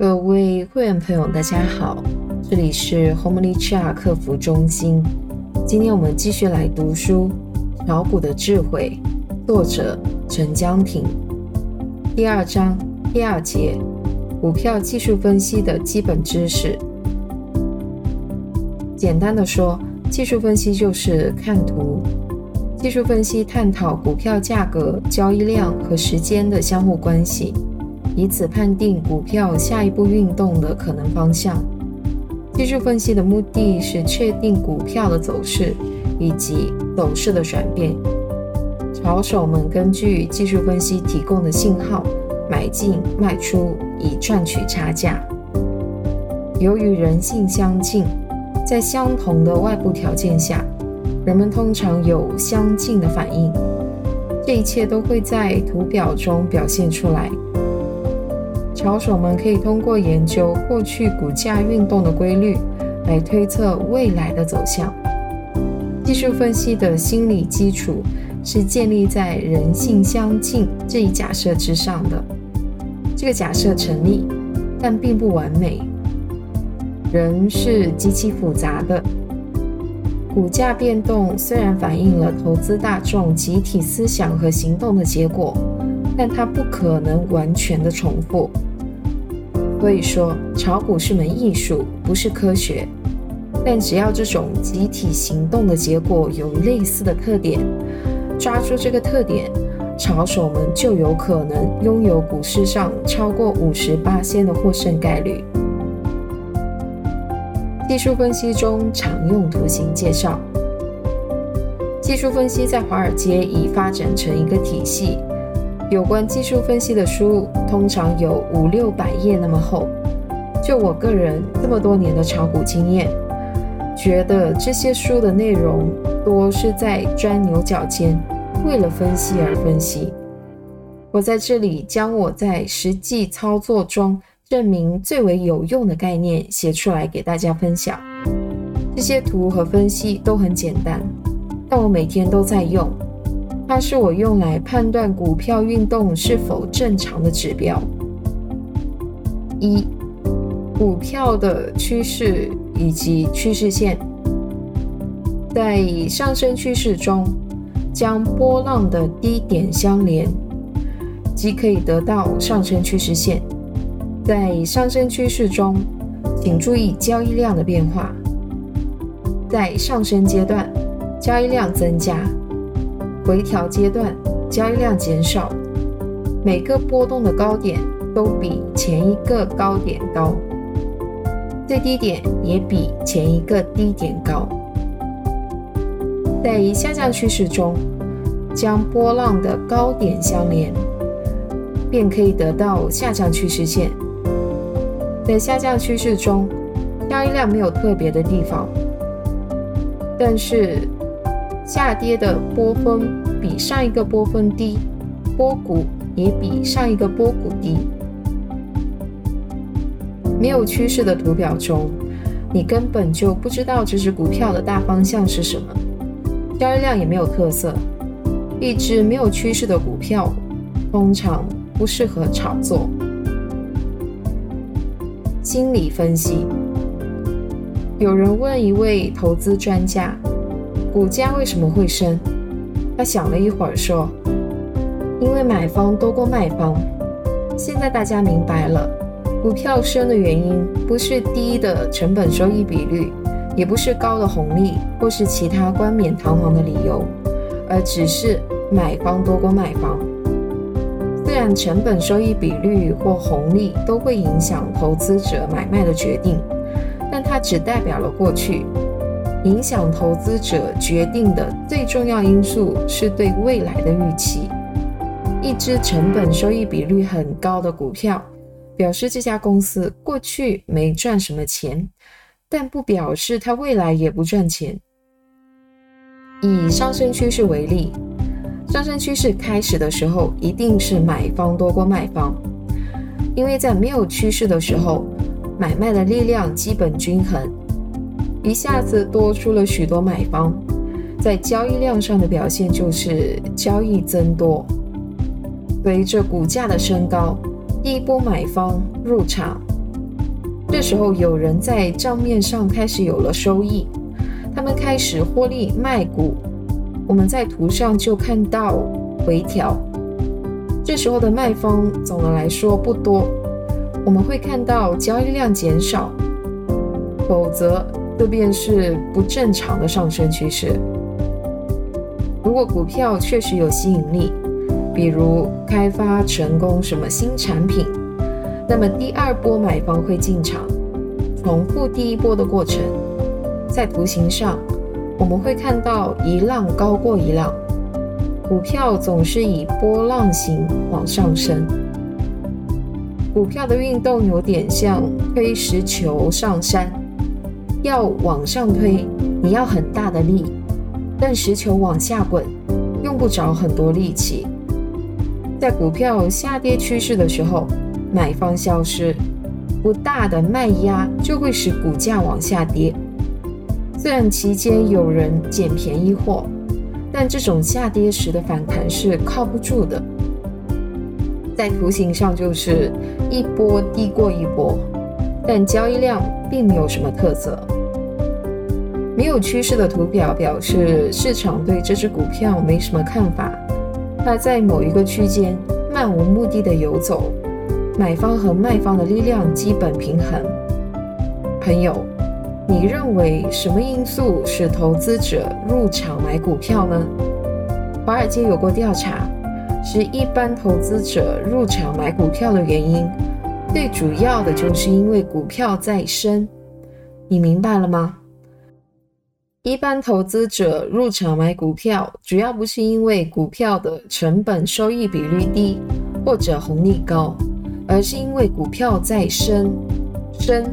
各位会员朋友，大家好，这里是 Homely Chat 客服中心。今天我们继续来读书《炒股的智慧》，作者陈江平。第二章第二节，股票技术分析的基本知识。简单的说，技术分析就是看图。技术分析探讨股票价格、交易量和时间的相互关系。以此判定股票下一步运动的可能方向。技术分析的目的是确定股票的走势以及走势的转变。炒手们根据技术分析提供的信号买进卖出，以赚取差价。由于人性相近，在相同的外部条件下，人们通常有相近的反应。这一切都会在图表中表现出来。炒手们可以通过研究过去股价运动的规律，来推测未来的走向。技术分析的心理基础是建立在人性相近这一假设之上的。这个假设成立，但并不完美。人是极其复杂的。股价变动虽然反映了投资大众集体思想和行动的结果，但它不可能完全的重复。所以说，炒股是门艺术，不是科学。但只要这种集体行动的结果有类似的特点，抓住这个特点，炒手们就有可能拥有股市上超过五十八仙的获胜概率。技术分析中常用图形介绍，技术分析在华尔街已发展成一个体系。有关技术分析的书通常有五六百页那么厚。就我个人这么多年的炒股经验，觉得这些书的内容多是在钻牛角尖，为了分析而分析。我在这里将我在实际操作中证明最为有用的概念写出来给大家分享。这些图和分析都很简单，但我每天都在用。它是我用来判断股票运动是否正常的指标。一、股票的趋势以及趋势线，在上升趋势中，将波浪的低点相连，即可以得到上升趋势线。在上升趋势中，请注意交易量的变化。在上升阶段，交易量增加。回调阶段，交易量减少，每个波动的高点都比前一个高点高，最低点也比前一个低点高。在下降趋势中，将波浪的高点相连，便可以得到下降趋势线。在下降趋势中，交易量没有特别的地方，但是。下跌的波峰比上一个波峰低，波谷也比上一个波谷低。没有趋势的图表中，你根本就不知道这只股票的大方向是什么，交易量也没有特色。一只没有趋势的股票，通常不适合炒作。心理分析，有人问一位投资专家。股价为什么会升？他想了一会儿说：“因为买方多过卖方。”现在大家明白了，股票升的原因不是低的成本收益比率，也不是高的红利，或是其他冠冕堂皇的理由，而只是买方多过卖方。虽然成本收益比率或红利都会影响投资者买卖的决定，但它只代表了过去。影响投资者决定的最重要因素是对未来的预期。一只成本收益比率很高的股票，表示这家公司过去没赚什么钱，但不表示它未来也不赚钱。以上升趋势为例，上升趋势开始的时候一定是买方多过卖方，因为在没有趋势的时候，买卖的力量基本均衡。一下子多出了许多买方，在交易量上的表现就是交易增多。随着股价的升高，第一波买方入场，这时候有人在账面上开始有了收益，他们开始获利卖股。我们在图上就看到回调，这时候的卖方总的来说不多，我们会看到交易量减少，否则这便是不正常的上升趋势。如果股票确实有吸引力，比如开发成功什么新产品，那么第二波买方会进场，重复第一波的过程，在图形上。我们会看到一浪高过一浪，股票总是以波浪形往上升。股票的运动有点像推石球上山，要往上推，你要很大的力；但石球往下滚，用不着很多力气。在股票下跌趋势的时候，买方消失，不大的卖压就会使股价往下跌。虽然期间有人捡便宜货，但这种下跌时的反弹是靠不住的。在图形上就是一波低过一波，但交易量并没有什么特色。没有趋势的图表表示市场对这只股票没什么看法，它在某一个区间漫无目的的游走，买方和卖方的力量基本平衡。朋友。你认为什么因素使投资者入场买股票呢？华尔街有过调查，是一般投资者入场买股票的原因，最主要的就是因为股票在升。你明白了吗？一般投资者入场买股票，主要不是因为股票的成本收益比率低或者红利高，而是因为股票在升，升，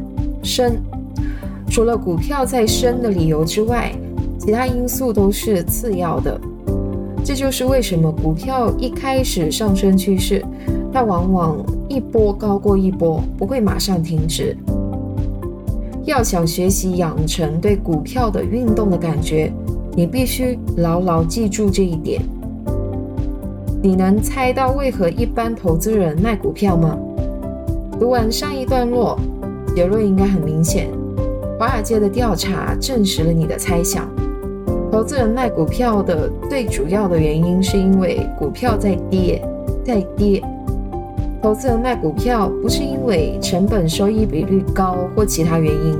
升。除了股票在升的理由之外，其他因素都是次要的。这就是为什么股票一开始上升趋势，它往往一波高过一波，不会马上停止。要想学习养成对股票的运动的感觉，你必须牢牢记住这一点。你能猜到为何一般投资人卖股票吗？读完上一段落，结论应该很明显。华尔街的调查证实了你的猜想。投资人卖股票的最主要的原因，是因为股票在跌，在跌。投资人卖股票不是因为成本收益比率高或其他原因，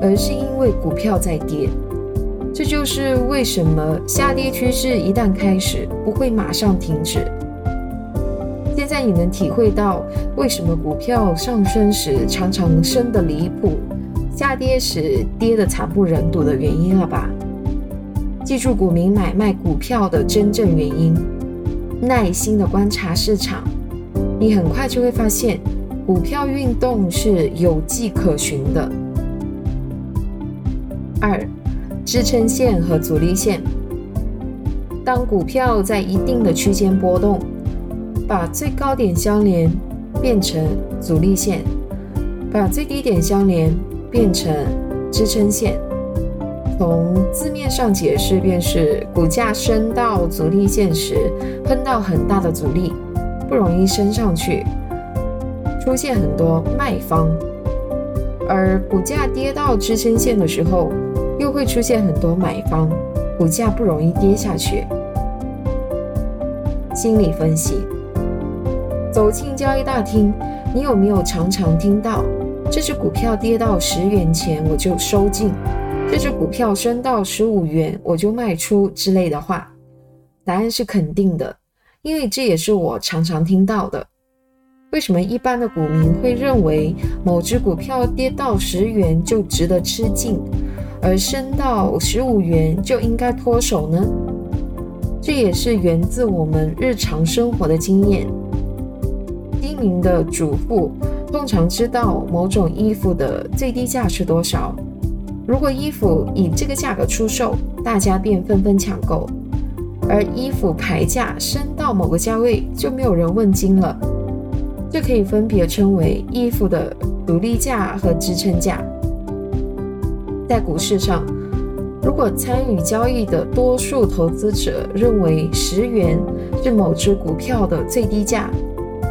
而是因为股票在跌。这就是为什么下跌趋势一旦开始，不会马上停止。现在你能体会到为什么股票上升时常常升得离谱？下跌时跌得惨不忍睹的原因了吧？记住股民买卖股票的真正原因，耐心的观察市场，你很快就会发现股票运动是有迹可循的。二，支撑线和阻力线。当股票在一定的区间波动，把最高点相连变成阻力线，把最低点相连。变成支撑线，从字面上解释，便是股价升到阻力线时碰到很大的阻力，不容易升上去，出现很多卖方；而股价跌到支撑线的时候，又会出现很多买方，股价不容易跌下去。心理分析，走进交易大厅，你有没有常常听到？这只股票跌到十元钱我就收进，这只股票升到十五元我就卖出之类的话，答案是肯定的，因为这也是我常常听到的。为什么一般的股民会认为某只股票跌到十元就值得吃进，而升到十五元就应该脱手呢？这也是源自我们日常生活的经验。精明的主妇。通常知道某种衣服的最低价是多少。如果衣服以这个价格出售，大家便纷纷抢购；而衣服牌价升到某个价位，就没有人问津了。这可以分别称为衣服的独立价和支撑价。在股市上，如果参与交易的多数投资者认为十元是某只股票的最低价，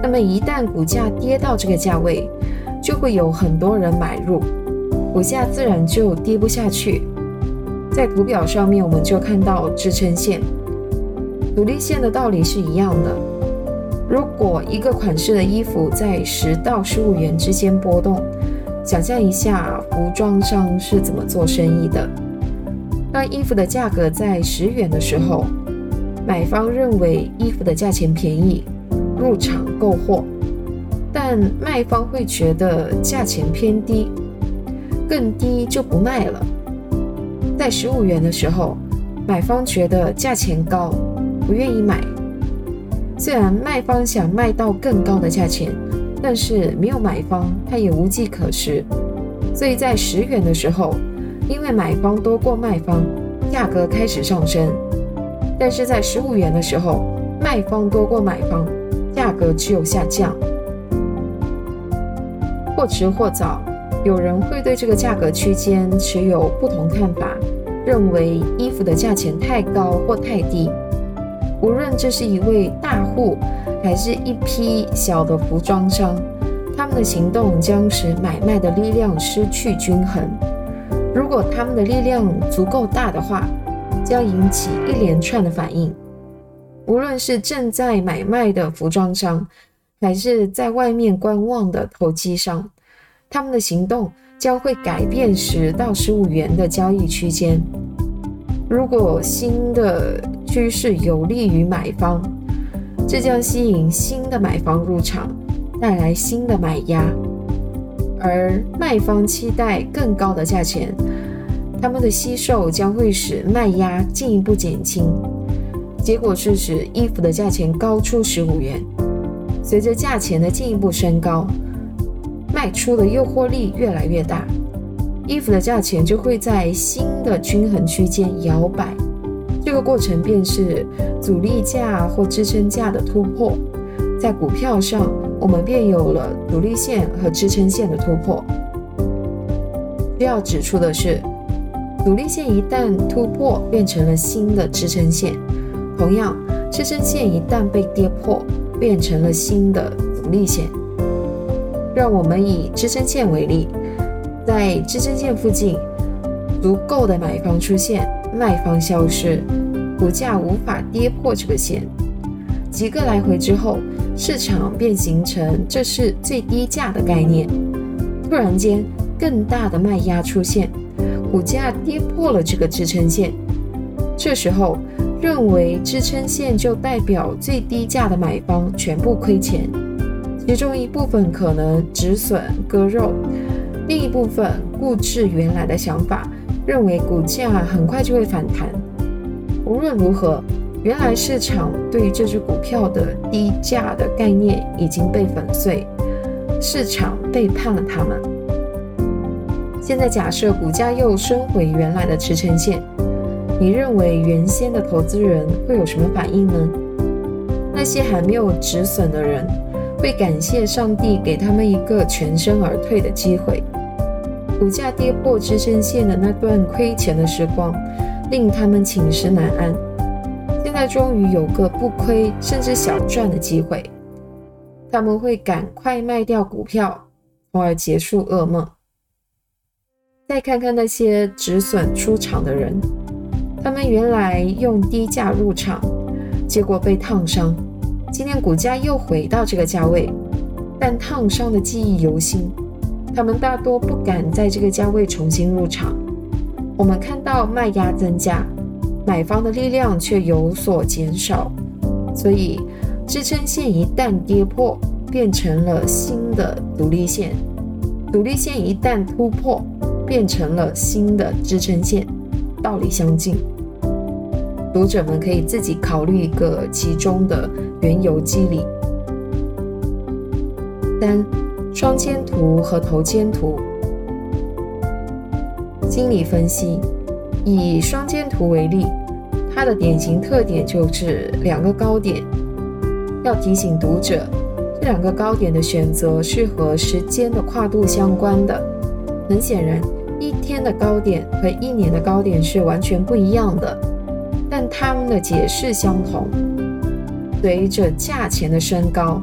那么一旦股价跌到这个价位，就会有很多人买入，股价自然就跌不下去。在图表上面，我们就看到支撑线、阻力线的道理是一样的。如果一个款式的衣服在十到十五元之间波动，想象一下服装商是怎么做生意的。当衣服的价格在十元的时候，买方认为衣服的价钱便宜，入场购货，但卖方会觉得价钱偏低，更低就不卖了。在十五元的时候，买方觉得价钱高，不愿意买。虽然卖方想卖到更高的价钱，但是没有买方，他也无计可施。所以在十元的时候，因为买方多过卖方，价格开始上升；但是在十五元的时候，卖方多过买方，价格只有下降。或迟或早。有人会对这个价格区间持有不同看法，认为衣服的价钱太高或太低。无论这是一位大户，还是一批小的服装商，他们的行动将使买卖的力量失去均衡。如果他们的力量足够大的话，将引起一连串的反应。无论是正在买卖的服装商，还是在外面观望的投机商。他们的行动将会改变十到十五元的交易区间。如果新的趋势有利于买方，这将吸引新的买方入场，带来新的买压；而卖方期待更高的价钱，他们的吸售将会使卖压进一步减轻。结果是使衣服的价钱高出十五元。随着价钱的进一步升高。卖出的诱惑力越来越大，衣服的价钱就会在新的均衡区间摇摆。这个过程便是阻力价或支撑价的突破。在股票上，我们便有了阻力线和支撑线的突破。需要指出的是，阻力线一旦突破，变成了新的支撑线；同样，支撑线一旦被跌破，变成了新的阻力线。让我们以支撑线为例，在支撑线附近，足够的买方出现，卖方消失，股价无法跌破这个线。几个来回之后，市场便形成这是最低价的概念。突然间，更大的卖压出现，股价跌破了这个支撑线。这时候，认为支撑线就代表最低价的买方全部亏钱。其中一部分可能止损割肉，另一部分固执原来的想法，认为股价很快就会反弹。无论如何，原来市场对这只股票的低价的概念已经被粉碎，市场背叛了他们。现在假设股价又升回原来的支撑线，你认为原先的投资人会有什么反应呢？那些还没有止损的人。会感谢上帝给他们一个全身而退的机会。股价跌破支撑线的那段亏钱的时光，令他们寝食难安。现在终于有个不亏甚至小赚的机会，他们会赶快卖掉股票，从而结束噩梦。再看看那些止损出场的人，他们原来用低价入场，结果被烫伤。今天股价又回到这个价位，但烫伤的记忆犹新。他们大多不敢在这个价位重新入场。我们看到卖压增加，买方的力量却有所减少。所以支撑线一旦跌破，变成了新的阻力线；阻力线一旦突破，变成了新的支撑线。道理相近。读者们可以自己考虑一个其中的原油机理。三、双肩图和头肩图。心理分析，以双肩图为例，它的典型特点就是两个高点。要提醒读者，这两个高点的选择是和时间的跨度相关的。很显然，一天的高点和一年的高点是完全不一样的。但它们的解释相同。随着价钱的升高，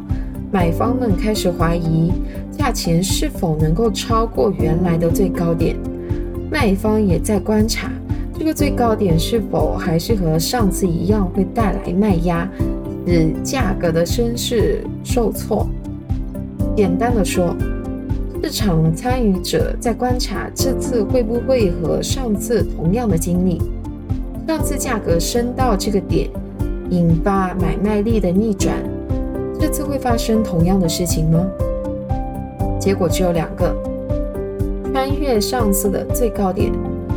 买方们开始怀疑，价钱是否能够超过原来的最高点。卖方也在观察这个最高点是否还是和上次一样会带来卖压，使价格的升势受挫。简单的说，市场参与者在观察这次会不会和上次同样的经历。上次价格升到这个点，引发买卖力的逆转，这次会发生同样的事情吗？结果只有两个：穿越上次的最高点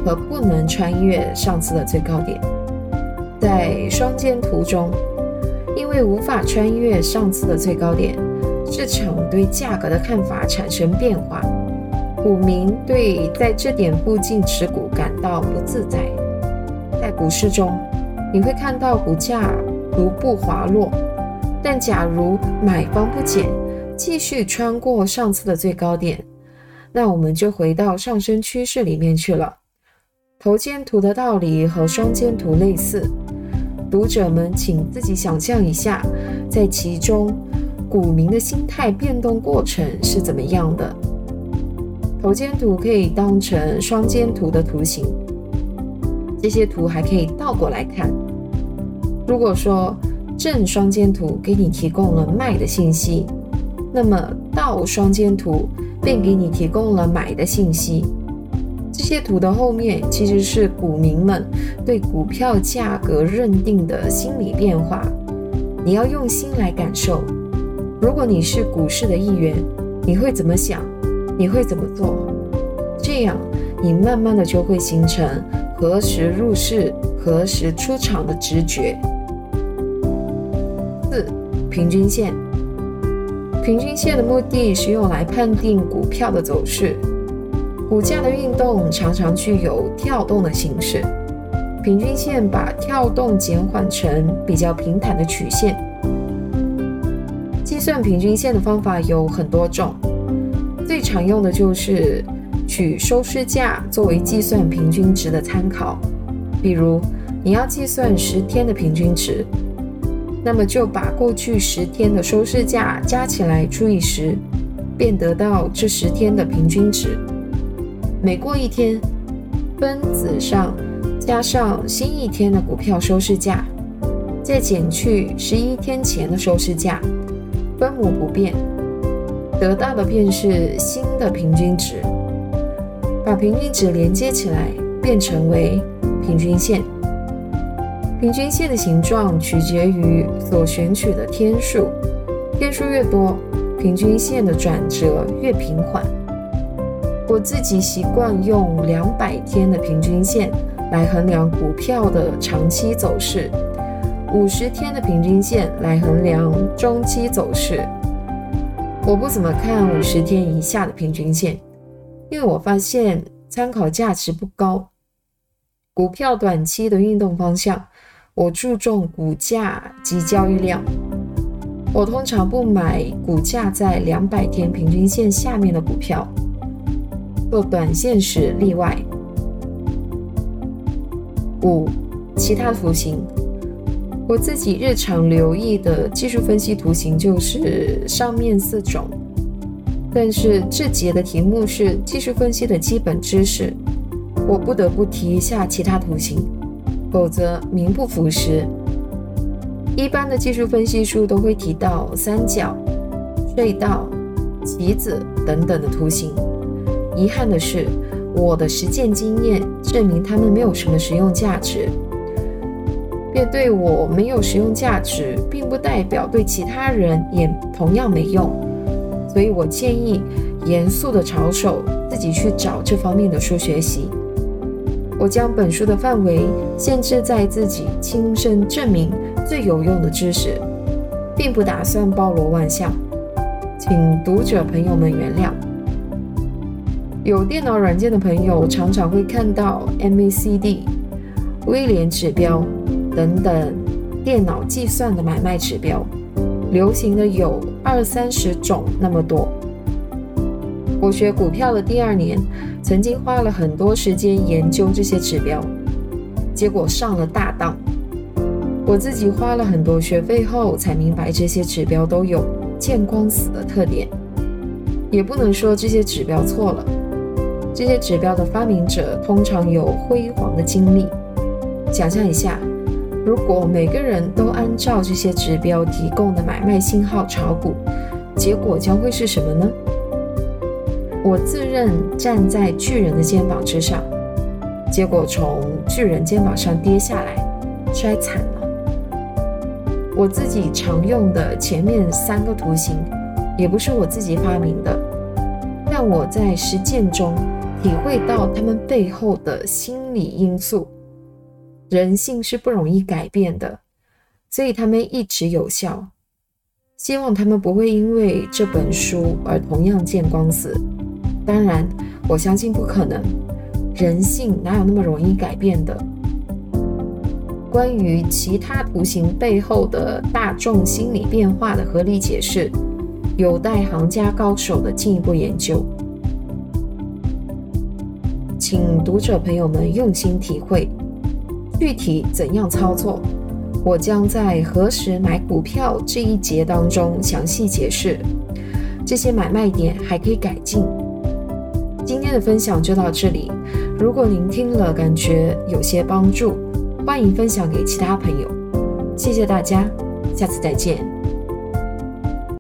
和不能穿越上次的最高点。在双肩图中，因为无法穿越上次的最高点，市场对价格的看法产生变化，股民对在这点附近持股感到不自在。在股市中，你会看到股价逐步滑落，但假如买方不减。继续穿过上次的最高点，那我们就回到上升趋势里面去了。头肩图的道理和双肩图类似，读者们请自己想象一下，在其中股民的心态变动过程是怎么样的。头肩图可以当成双肩图的图形，这些图还可以倒过来看。如果说正双肩图给你提供了卖的信息。那么倒双肩图便给你提供了买的信息。这些图的后面其实是股民们对股票价格认定的心理变化。你要用心来感受。如果你是股市的一员，你会怎么想？你会怎么做？这样你慢慢的就会形成何时入市、何时出场的直觉。四、平均线。平均线的目的是用来判定股票的走势。股价的运动常常具有跳动的形式，平均线把跳动减缓成比较平坦的曲线。计算平均线的方法有很多种，最常用的就是取收市价作为计算平均值的参考。比如，你要计算十天的平均值。那么就把过去十天的收市价加起来除以十，便得到这十天的平均值。每过一天，分子上加上新一天的股票收市价，再减去十一天前的收市价，分母不变，得到的便是新的平均值。把平均值连接起来，变成为平均线。平均线的形状取决于所选取的天数，天数越多，平均线的转折越平缓。我自己习惯用两百天的平均线来衡量股票的长期走势，五十天的平均线来衡量中期走势。我不怎么看五十天以下的平均线，因为我发现参考价值不高。股票短期的运动方向。我注重股价及交易量。我通常不买股价在两百天平均线下面的股票，做短线时例外。五、其他图形。我自己日常留意的技术分析图形就是上面四种，但是这节的题目是技术分析的基本知识，我不得不提一下其他图形。否则名不符实。一般的技术分析书都会提到三角、隧道、棋子等等的图形。遗憾的是，我的实践经验证明它们没有什么实用价值。便对我没有实用价值，并不代表对其他人也同样没用。所以我建议严肃的炒手自己去找这方面的书学习。我将本书的范围限制在自己亲身证明最有用的知识，并不打算包罗万象，请读者朋友们原谅。有电脑软件的朋友常常会看到 MACD、威廉指标等等电脑计算的买卖指标，流行的有二三十种那么多。我学股票的第二年。曾经花了很多时间研究这些指标，结果上了大当。我自己花了很多学费后，才明白这些指标都有见光死的特点，也不能说这些指标错了。这些指标的发明者通常有辉煌的经历。想象一下，如果每个人都按照这些指标提供的买卖信号炒股，结果将会是什么呢？我自认站在巨人的肩膀之上，结果从巨人肩膀上跌下来，摔惨了。我自己常用的前面三个图形，也不是我自己发明的，但我在实践中。体会到他们背后的心理因素，人性是不容易改变的，所以他们一直有效。希望他们不会因为这本书而同样见光死。当然，我相信不可能，人性哪有那么容易改变的？关于其他图形背后的大众心理变化的合理解释，有待行家高手的进一步研究。请读者朋友们用心体会，具体怎样操作，我将在何时买股票这一节当中详细解释。这些买卖点还可以改进。今天的分享就到这里，如果您听了感觉有些帮助，欢迎分享给其他朋友。谢谢大家，下次再见。